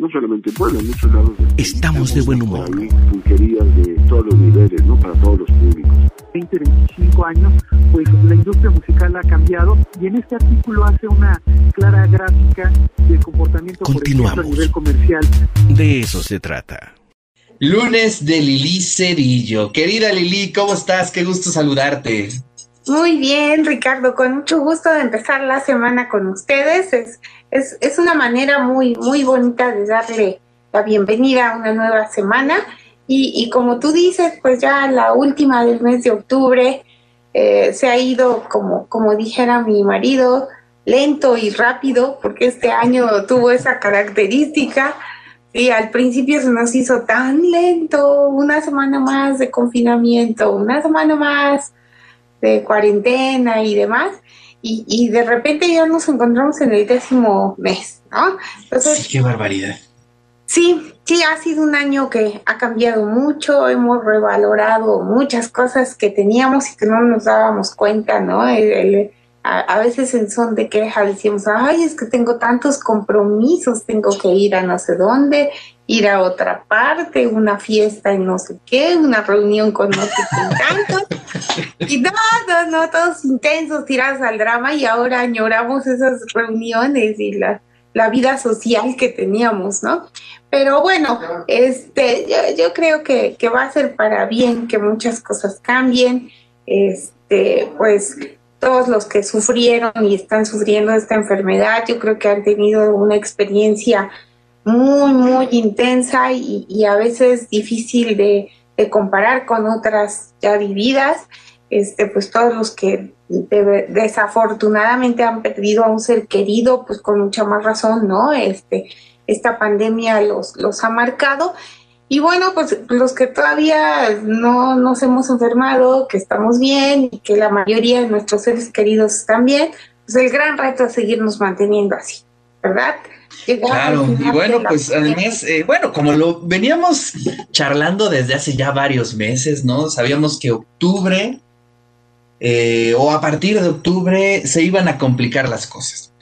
no solamente en Puebla, en muchos lados. Estamos de buen humor. Pulquerías de todos los niveles, ¿no? Para todos los públicos. 20, 25 años, pues la industria musical ha cambiado y en este artículo hace una clara gráfica del comportamiento por ejemplo, a nivel comercial. De eso se trata. Lunes de Lili Cerillo. Querida Lili, ¿cómo estás? Qué gusto saludarte. Muy bien, Ricardo, con mucho gusto de empezar la semana con ustedes. Es, es, es una manera muy, muy bonita de darle la bienvenida a una nueva semana. Y, y como tú dices, pues ya la última del mes de octubre eh, se ha ido, como, como dijera mi marido, lento y rápido, porque este año tuvo esa característica. Y al principio se nos hizo tan lento, una semana más de confinamiento, una semana más de cuarentena y demás, y, y de repente ya nos encontramos en el décimo mes, ¿no? Entonces, sí, qué barbaridad. Sí, sí, ha sido un año que ha cambiado mucho, hemos revalorado muchas cosas que teníamos y que no nos dábamos cuenta, ¿no? El, a, veces en son de queja decimos, ay, es que tengo tantos compromisos, tengo que ir a no sé dónde, ir a otra parte, una fiesta y no sé qué, una reunión con no sé Y no, no, no, todos intensos, tirados al drama y ahora añoramos esas reuniones y la, la vida social que teníamos, ¿no? Pero bueno, este, yo, yo creo que, que va a ser para bien que muchas cosas cambien. Este, pues todos los que sufrieron y están sufriendo esta enfermedad, yo creo que han tenido una experiencia muy, muy intensa y, a veces difícil de, comparar con otras ya vividas. Este, pues todos los que desafortunadamente han perdido a un ser querido, pues con mucha más razón, ¿no? Este, esta pandemia los, los ha marcado y bueno, pues los que todavía no nos hemos enfermado, que estamos bien y que la mayoría de nuestros seres queridos están bien, pues el gran reto es seguirnos manteniendo así, ¿verdad? claro, y bueno, pues además, eh, bueno, como lo veníamos charlando desde hace ya varios meses, ¿no? Sabíamos que octubre eh, o a partir de octubre se iban a complicar las cosas.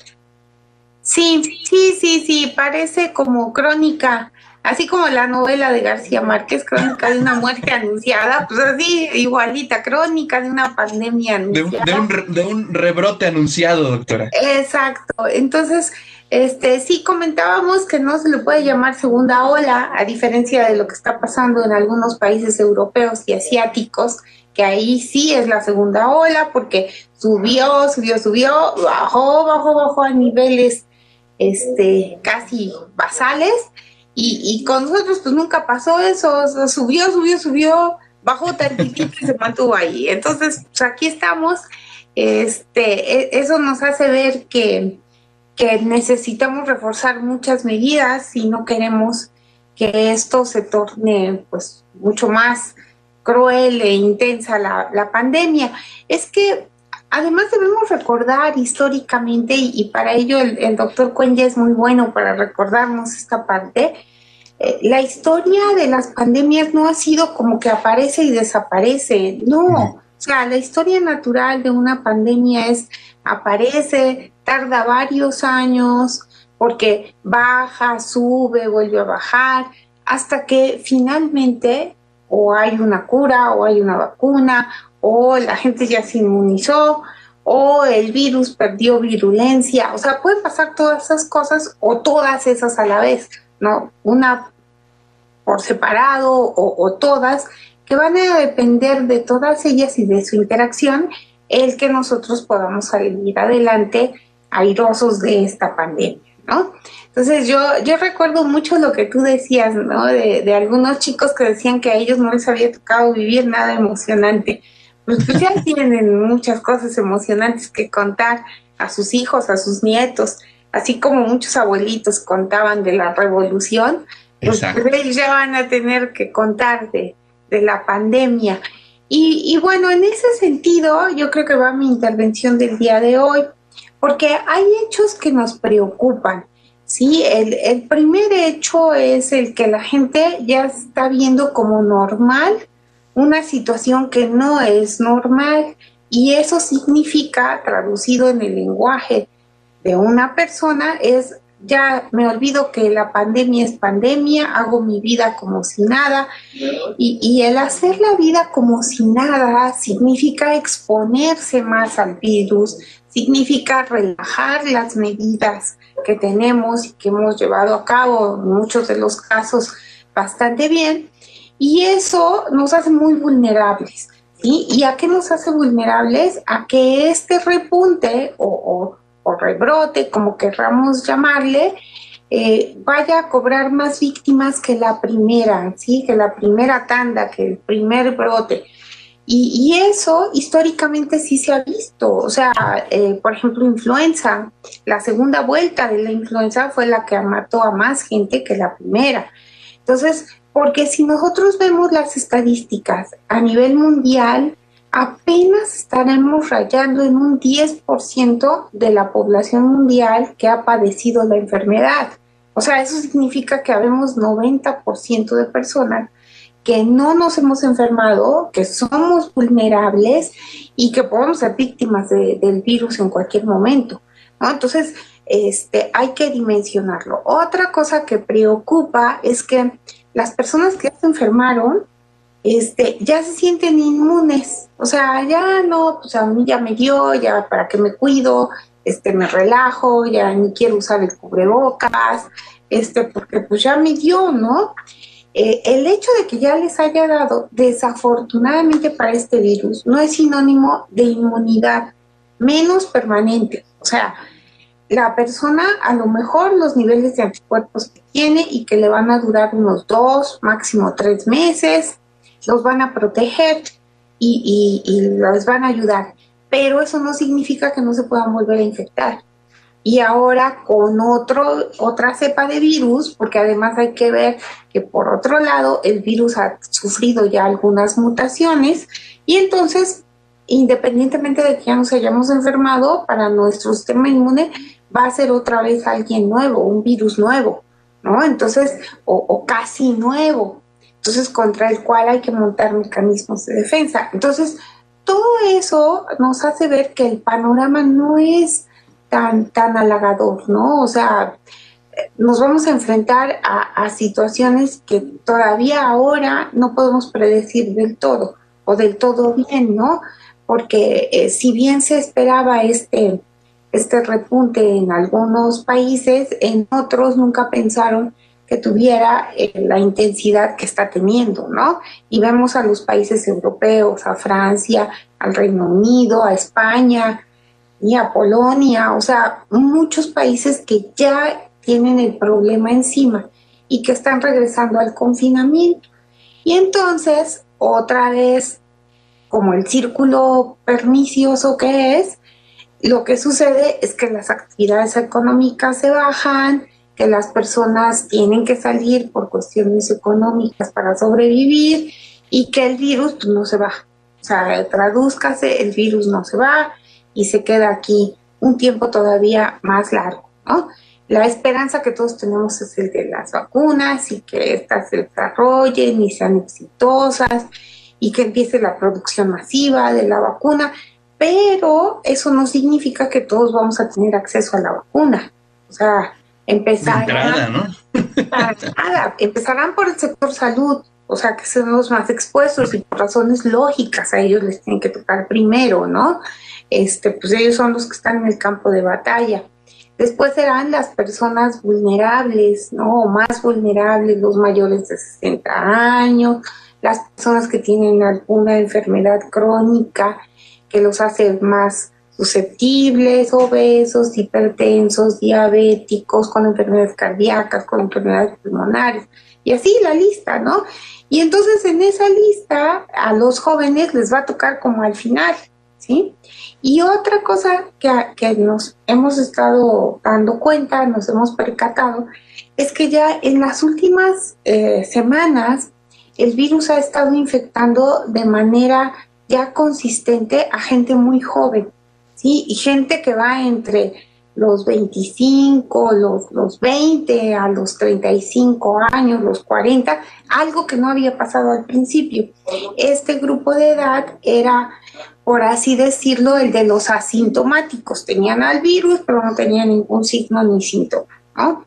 Sí, sí, sí, sí, parece como crónica así como la novela de García Márquez, Crónica de una muerte anunciada, pues así, igualita, Crónica de una pandemia anunciada. De, un, rebrote anunciado, doctora. Exacto, entonces, este, sí comentábamos que no se le puede llamar segunda ola, a diferencia de lo que está pasando en algunos países europeos y asiáticos, que ahí sí es la segunda ola, porque subió, subió, subió, bajó, bajó, bajó a niveles este, casi basales, y, con nosotros pues nunca pasó eso, subió, subió, subió, bajó tantito y se mantuvo ahí. Entonces, pues aquí estamos. Este, e, eso nos hace ver que, que necesitamos reforzar muchas medidas si no queremos que esto se torne pues mucho más cruel e intensa la, la pandemia. Es que además debemos recordar históricamente, y, para ello el, el doctor Cuenya es muy bueno para recordarnos esta parte, eh, la historia de las pandemias no ha sido como que aparece y desaparece, no. O sea, la historia natural de una pandemia es aparece, tarda varios años, porque baja, sube, vuelve a bajar, hasta que finalmente o hay una cura o hay una vacuna o la gente ya se inmunizó o el virus perdió virulencia, o sea, pueden pasar todas esas cosas o todas esas a la vez. ¿no? Una por separado o, todas, que van a depender de todas ellas y de su interacción, el que nosotros podamos salir adelante airosos de esta pandemia, ¿no? Entonces yo, yo recuerdo mucho lo que tú decías, ¿no? De, de algunos chicos que decían que a ellos no les había tocado vivir nada emocionante. Pues, pues ya tienen muchas cosas emocionantes que contar a sus hijos, a sus nietos así como muchos abuelitos contaban de la revolución, pues ellos ya van a tener que contar de, la pandemia. Y, bueno, en ese sentido, yo creo que va mi intervención del día de hoy, porque hay hechos que nos preocupan. Sí, el, el primer hecho es el que la gente ya está viendo como normal una situación que no es normal y eso significa, traducido en el lenguaje de una persona es ya me olvido que la pandemia es pandemia, hago mi vida como si nada. Y, el hacer la vida como si nada significa exponerse más al virus, significa relajar las medidas que tenemos y que hemos llevado a cabo en muchos de los casos bastante bien. Y eso nos hace muy vulnerables. ¿Y a qué nos hace vulnerables? A que este repunte o, rebrote, como querramos llamarle, eh, vaya a cobrar más víctimas que la primera, ¿sí? que la primera tanda, que el primer brote. Y, eso históricamente sí se ha visto. O sea, eh, por ejemplo, influenza, la segunda vuelta de la influenza fue la que mató a más gente que la primera. Entonces, porque si nosotros vemos las estadísticas a nivel mundial, apenas estaremos rayando en un 10% de la población mundial que ha padecido la enfermedad. O sea, eso significa que habemos 90% de personas que no nos hemos enfermado, que somos vulnerables y que podemos ser víctimas del virus en cualquier momento. Entonces, este, hay que dimensionarlo. Otra cosa que preocupa es que las personas que se enfermaron este, ya se sienten inmunes, o sea, ya no, pues a mí ya me dio, ya para que me cuido, este, me relajo, ya ni quiero usar el cubrebocas, este, porque pues ya me dio, ¿no? Eh, el hecho de que ya les haya dado, desafortunadamente para este virus, no es sinónimo de inmunidad menos permanente, o sea, la persona a lo mejor los niveles de anticuerpos que tiene y que le van a durar unos dos, máximo tres meses, los van a proteger y, y, los van a ayudar. Pero eso no significa que no se puedan volver a infectar. Y ahora con otro, otra cepa de virus, porque además hay que ver que por otro lado el virus ha sufrido ya algunas mutaciones y entonces independientemente de que ya nos hayamos enfermado, para nuestro sistema inmune va a ser otra vez alguien nuevo, un virus nuevo, ¿no? Entonces, o, casi nuevo, entonces contra el cual hay que montar mecanismos de defensa. Entonces, todo eso nos hace ver que el panorama no es tan, tan halagador, ¿no? O sea, nos vamos a enfrentar a, situaciones que todavía ahora no podemos predecir del todo o del todo bien, ¿no? Porque eh, si bien se esperaba este este repunte en algunos países, en otros nunca pensaron que tuviera eh, la intensidad que está teniendo, ¿no? Y vemos a los países europeos, a Francia, al Reino Unido, a España y a Polonia, o sea, muchos países que ya tienen el problema encima y que están regresando al confinamiento. Y entonces, otra vez, como el círculo pernicioso que es, lo que sucede es que las actividades económicas se bajan, que las personas tienen que salir por cuestiones económicas para sobrevivir y que el virus pues, no se va. O sea, tradúzcase, el virus no se va y se queda aquí un tiempo todavía más largo, ¿no? La esperanza que todos tenemos es el de las vacunas y que éstas se desarrollen y sean exitosas y que empiece la producción masiva de la vacuna pero eso no significa que todos vamos a tener acceso a la vacuna. O sea, empezarán, ¿no? empezarán por el sector salud, o sea, que son los más expuestos y por razones lógicas a ellos les tienen que tocar primero, ¿no? Este, pues ellos son los que están en el campo de batalla. Después serán las personas vulnerables, ¿no? O más vulnerables, los mayores de 60 años, las personas que tienen alguna enfermedad crónica, que los hace más susceptibles, obesos, hipertensos, diabéticos, con enfermedades cardíacas, con enfermedades pulmonares, y así la lista, ¿no? Y entonces en esa lista a los jóvenes les va a tocar como al final, ¿sí? Y otra cosa que, que nos hemos estado dando cuenta, nos hemos percatado, es que ya en las últimas eh, semanas el virus ha estado infectando de manera ya consistente a gente muy joven, ¿sí? Y gente que va entre los 25, los, los 20, a los 35 años, los 40, algo que no había pasado al principio. Este grupo de edad era, por así decirlo, el de los asintomáticos. Tenían al virus, pero no tenían ningún signo ni síntoma. ¿No?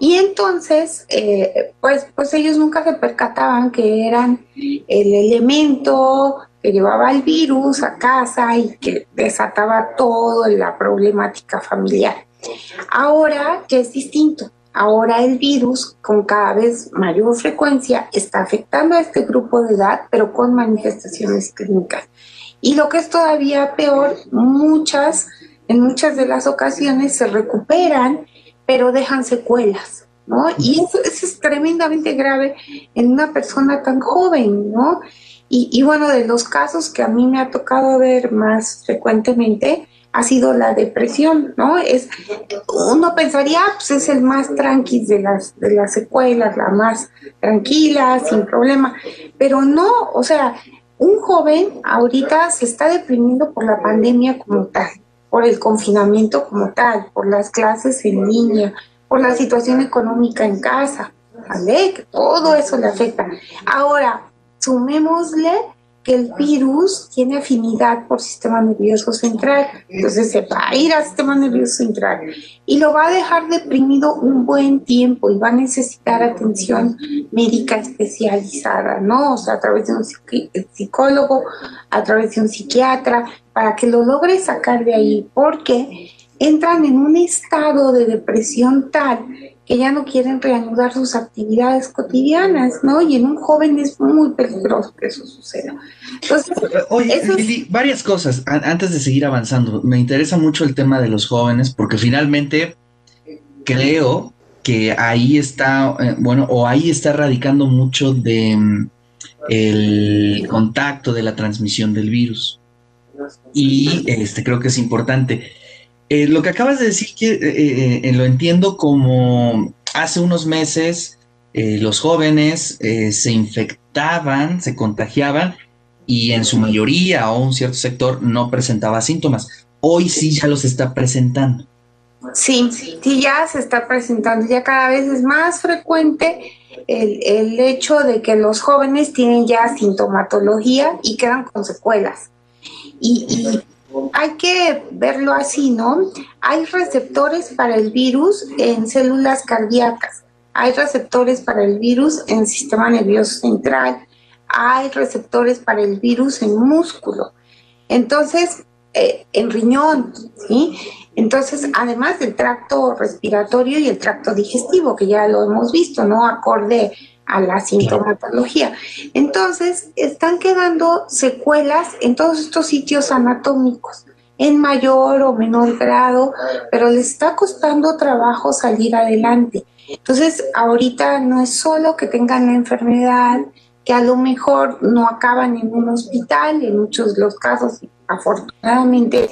Y entonces, eh, pues, pues ellos nunca se percataban que eran el elemento que llevaba el virus a casa y que desataba toda la problemática familiar. Ahora que es distinto, ahora el virus con cada vez mayor frecuencia está afectando a este grupo de edad, pero con manifestaciones clínicas. Y lo que es todavía peor, muchas, en muchas de las ocasiones se recuperan, pero dejan secuelas, ¿no? Y eso, es tremendamente grave en una persona tan joven, ¿no? Y, y, bueno, de los casos que a mí me ha tocado ver más frecuentemente ha sido la depresión, ¿no? Es, uno pensaría, pues es el más tranqui de las, de las secuelas, la más tranquila, sin problema, pero no, o sea, un joven ahorita se está deprimiendo por la pandemia como tal, por el confinamiento como tal, por las clases en línea, por la situación económica en casa, ¿vale? Que todo eso le afecta. Ahora, sumémosle que el virus tiene afinidad por sistema nervioso central. Entonces se va a ir al sistema nervioso central y lo va a dejar deprimido un buen tiempo y va a necesitar atención médica especializada, ¿no? O sea, a través de un psicólogo, a través de un psiquiatra, para que lo logre sacar de ahí, porque entran en un estado de depresión tal que ya no quieren reanudar sus actividades cotidianas, ¿no? Y en un joven es muy peligroso que eso suceda. Entonces, Oye, varias cosas antes de seguir avanzando. Me interesa mucho el tema de los jóvenes porque finalmente creo que ahí está, eh, bueno, o ahí está radicando mucho de mm, el contacto de la transmisión del virus. Y este creo que es importante. Eh, lo que acabas de decir que eh, eh, lo entiendo como hace unos meses los jóvenes se infectaban, se contagiaban y en su mayoría o un cierto sector no presentaba síntomas. Hoy sí ya los está presentando. Sí, sí, ya se está presentando, ya cada vez es más frecuente el, el hecho de que los jóvenes tienen ya sintomatología y quedan con secuelas. Y, y, hay que verlo así, ¿no? Hay receptores para el virus en células cardíacas, hay receptores para el virus en sistema nervioso central, hay receptores para el virus en músculo. Entonces, eh, en riñón, ¿sí? Entonces, además del tracto respiratorio y el tracto digestivo, que ya lo hemos visto, ¿no? Acorde a la sintomatología. Entonces, están quedando secuelas en todos estos sitios anatómicos, en mayor o menor grado, pero les está costando trabajo salir adelante. Entonces, ahorita no es solo que tengan la enfermedad, que a lo mejor no acaban en un hospital, en muchos de los casos, afortunadamente,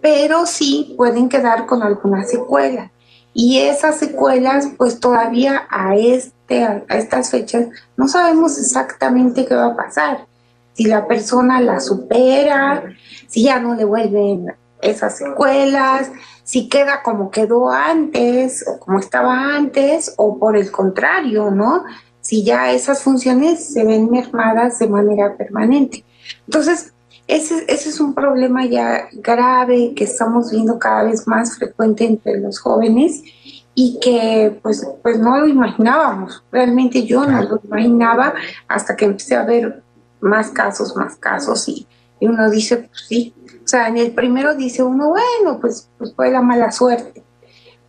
pero sí pueden quedar con alguna secuela. Y esas secuelas, pues todavía a este a, estas fechas, no sabemos exactamente qué va a pasar. Si la persona la supera, si ya no le vuelven esas secuelas, si queda como quedó antes o como estaba antes, o por el contrario, ¿no? Si ya esas funciones se ven mermadas de manera permanente. Entonces, ese, ese, es un problema ya grave que estamos viendo cada vez más frecuente entre los jóvenes y que pues, pues no lo imaginábamos. Realmente yo no lo imaginaba hasta que empecé a ver más casos, más casos y, uno dice, pues sí. O sea, en el primero dice uno, bueno, pues, pues fue la mala suerte.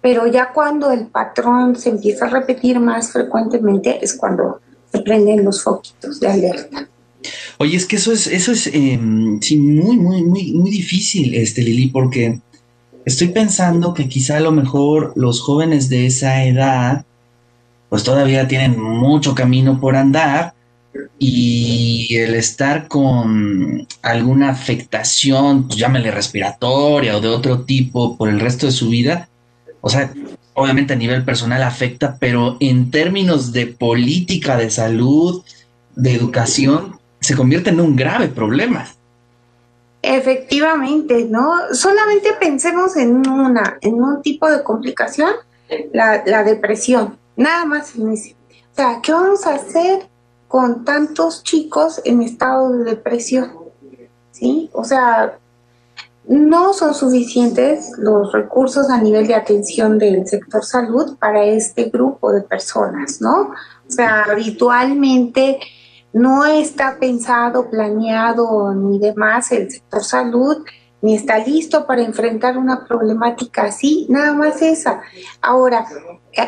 Pero ya cuando el patrón se empieza a repetir más frecuentemente es cuando se prenden los foquitos de alerta. Oye, es que eso es, eso es em, sí, muy, muy, muy, muy difícil, este Lili, porque estoy pensando que quizá a lo mejor los jóvenes de esa edad, pues todavía tienen mucho camino por andar y el estar con alguna afectación, pues llámale respiratoria o de otro tipo por el resto de su vida, o sea, obviamente a nivel personal afecta, pero en términos de política de salud, de educación, se convierte en un grave problema. Efectivamente, ¿no? Solamente pensemos en una, en un tipo de complicación, la, depresión, nada más en. O sea, ¿qué vamos a hacer con tantos chicos en estado de depresión? ¿Sí? O sea, no son suficientes los recursos a nivel de atención del sector salud para este grupo de personas, ¿no? O sea, habitualmente no está pensado, planeado ni demás el sector salud, ni está listo para enfrentar una problemática así, nada más esa. Ahora,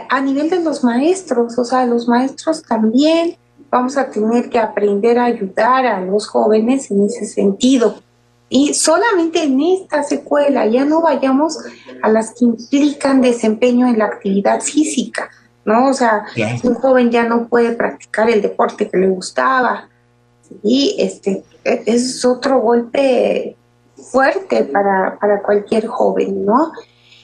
a nivel de los maestros, o sea, los maestros también vamos a tener que aprender a ayudar a los jóvenes en ese sentido. Y solamente en esta secuela, ya no vayamos a las que implican desempeño en la actividad física, ¿no? O sea, un joven ya no puede practicar el deporte que le gustaba, y este e, es otro golpe fuerte para, para cualquier joven, ¿no?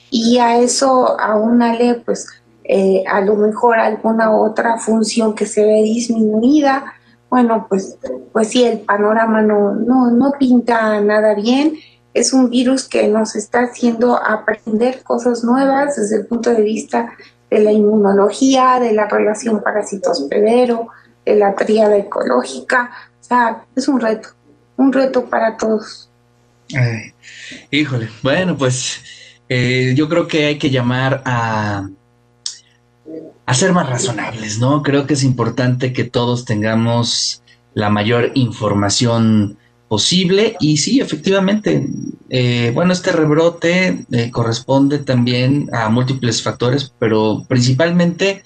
Y a eso aúnale, pues, eh, a lo mejor alguna otra función que se ve disminuida, bueno, pues, pues sí, el panorama no, no, no pinta nada bien. Es un virus que nos está haciendo aprender cosas nuevas desde el punto de vista de la inmunología, de la relación parasito-hospedero, de la tríada ecológica. O sea, es un reto, un reto para todos. híjole, bueno, pues eh, yo creo que hay que llamar a a ser más razonables, ¿no? Creo que es importante que todos tengamos la mayor información posible y sí, efectivamente, eh, bueno, este rebrote eh, corresponde también a múltiples factores, pero principalmente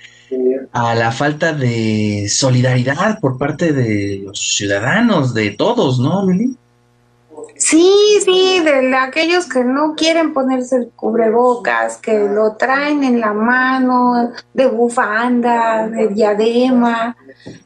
a la falta de solidaridad por parte de los ciudadanos, de todos, ¿no, Lili? Sí, sí, de aquellos que no quieren ponerse el cubrebocas, que lo traen en la mano, de bufanda, de diadema,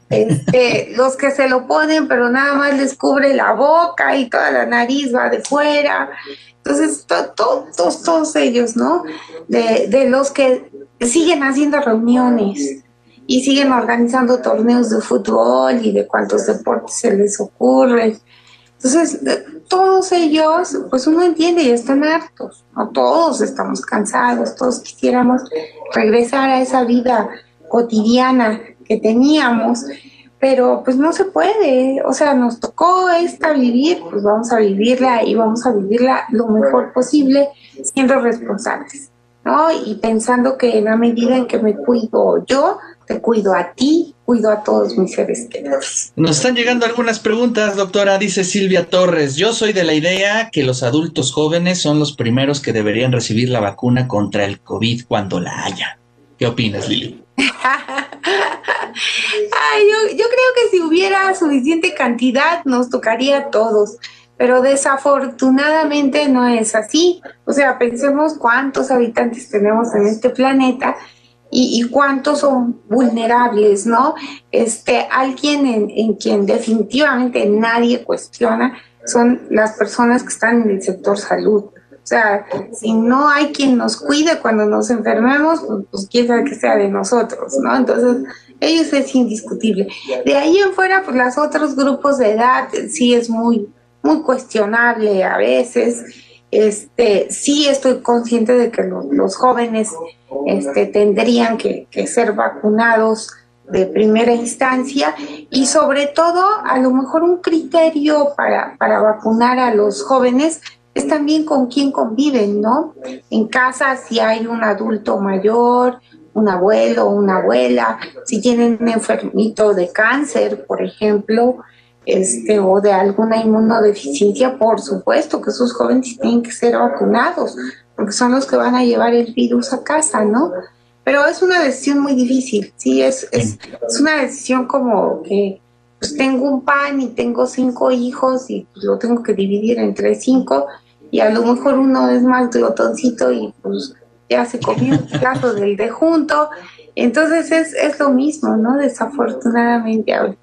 este, los que se lo ponen pero nada más les cubre la boca y toda la nariz va de fuera. Entonces, todos, todos ellos, ¿no? De, de los que siguen haciendo reuniones y siguen organizando torneos de fútbol y de cuántos deportes se les ocurre. Entonces, todos ellos, pues uno entiende, ya están hartos, no todos estamos cansados, todos quisiéramos regresar a esa vida cotidiana que teníamos, pero pues no se puede, o sea, nos tocó esta vivir, pues vamos a vivirla y vamos a vivirla lo mejor posible siendo responsables, ¿no? Y pensando que en la medida en que me cuido yo, te cuido a ti, cuido a todos mis seres queridos. Nos están llegando algunas preguntas, doctora, dice Silvia Torres. Yo soy de la idea que los adultos jóvenes son los primeros que deberían recibir la vacuna contra el COVID cuando la haya. ¿Qué opinas, Lili? Ay, yo, yo creo que si hubiera suficiente cantidad nos tocaría a todos pero desafortunadamente no es así. O sea, pensemos cuántos habitantes tenemos en este planeta y, cuántos son vulnerables, ¿no? Este, alguien en, quien definitivamente nadie cuestiona son las personas que están en el sector salud. O sea, si no hay quien nos cuide cuando nos enfermemos, pues, pues quién sabe que sea de nosotros, ¿no? Entonces, ellos es indiscutible. De ahí en fuera, pues los otros grupos de edad sí es muy, muy cuestionable a veces. Este, sí estoy consciente de que los jóvenes este, tendrían que, ser vacunados de primera instancia y sobre todo a lo mejor un criterio para, para vacunar a los jóvenes es también con quién conviven, ¿no? En casa si hay un adulto mayor, un abuelo, una abuela, si tienen un enfermito de cáncer, por ejemplo, este, o de alguna inmunodeficiencia, por supuesto que esos jóvenes tienen que ser vacunados, porque son los que van a llevar el virus a casa, ¿no? Pero es una decisión muy difícil, sí, es, es, una decisión como que pues tengo un pan y tengo cinco hijos y pues, lo tengo que dividir entre cinco y a lo mejor uno es más glotoncito y pues ya se comió un plato del de junto. Entonces es, es lo mismo, ¿no? Desafortunadamente ahorita.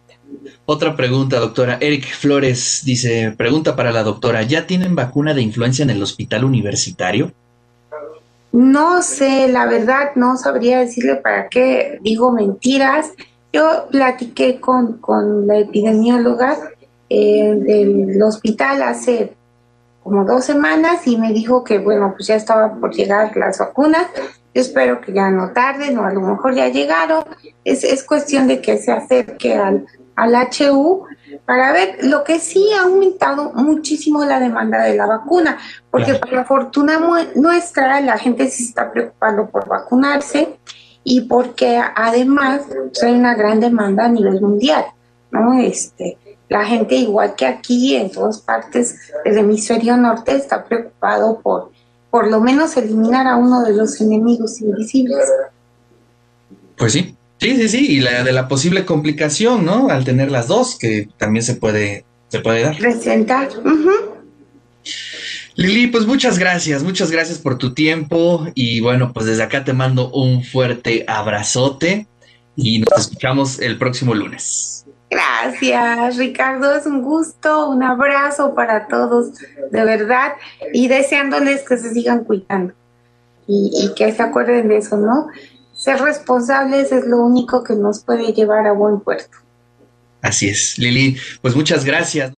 Otra pregunta, doctora. Eric Flores dice, pregunta para la doctora, ¿ya tienen vacuna de influencia en el hospital universitario? No sé, la verdad no sabría decirle para qué digo mentiras. Yo platiqué con, la epidemióloga eh, del hospital hace como dos semanas y me dijo que, bueno, pues ya estaban por llegar las vacunas. Yo espero que ya no tarden o a lo mejor ya llegaron. Es, es cuestión de que se acerque al, al HU para ver. Lo que sí ha aumentado muchísimo la demanda de la vacuna, porque por la fortuna nuestra la gente se está preocupando por vacunarse y porque además hay una gran demanda a nivel mundial, ¿no? Este, la gente igual que aquí en todas partes del hemisferio norte está preocupado por por lo menos eliminar a uno de los enemigos invisibles. Pues sí, sí, sí, sí, y la de la posible complicación, ¿no? Al tener las dos, que también se puede, se puede dar. Presentar. Lili, pues muchas gracias, muchas gracias por tu tiempo y bueno, pues desde acá te mando un fuerte abrazote y nos escuchamos el próximo lunes. Gracias, Ricardo. Es un gusto, un abrazo para todos, de verdad, y deseándoles que se sigan cuidando y, y, que se acuerden de eso, ¿no? Ser responsables es lo único que nos puede llevar a buen puerto. Así es, Lili. Pues muchas gracias.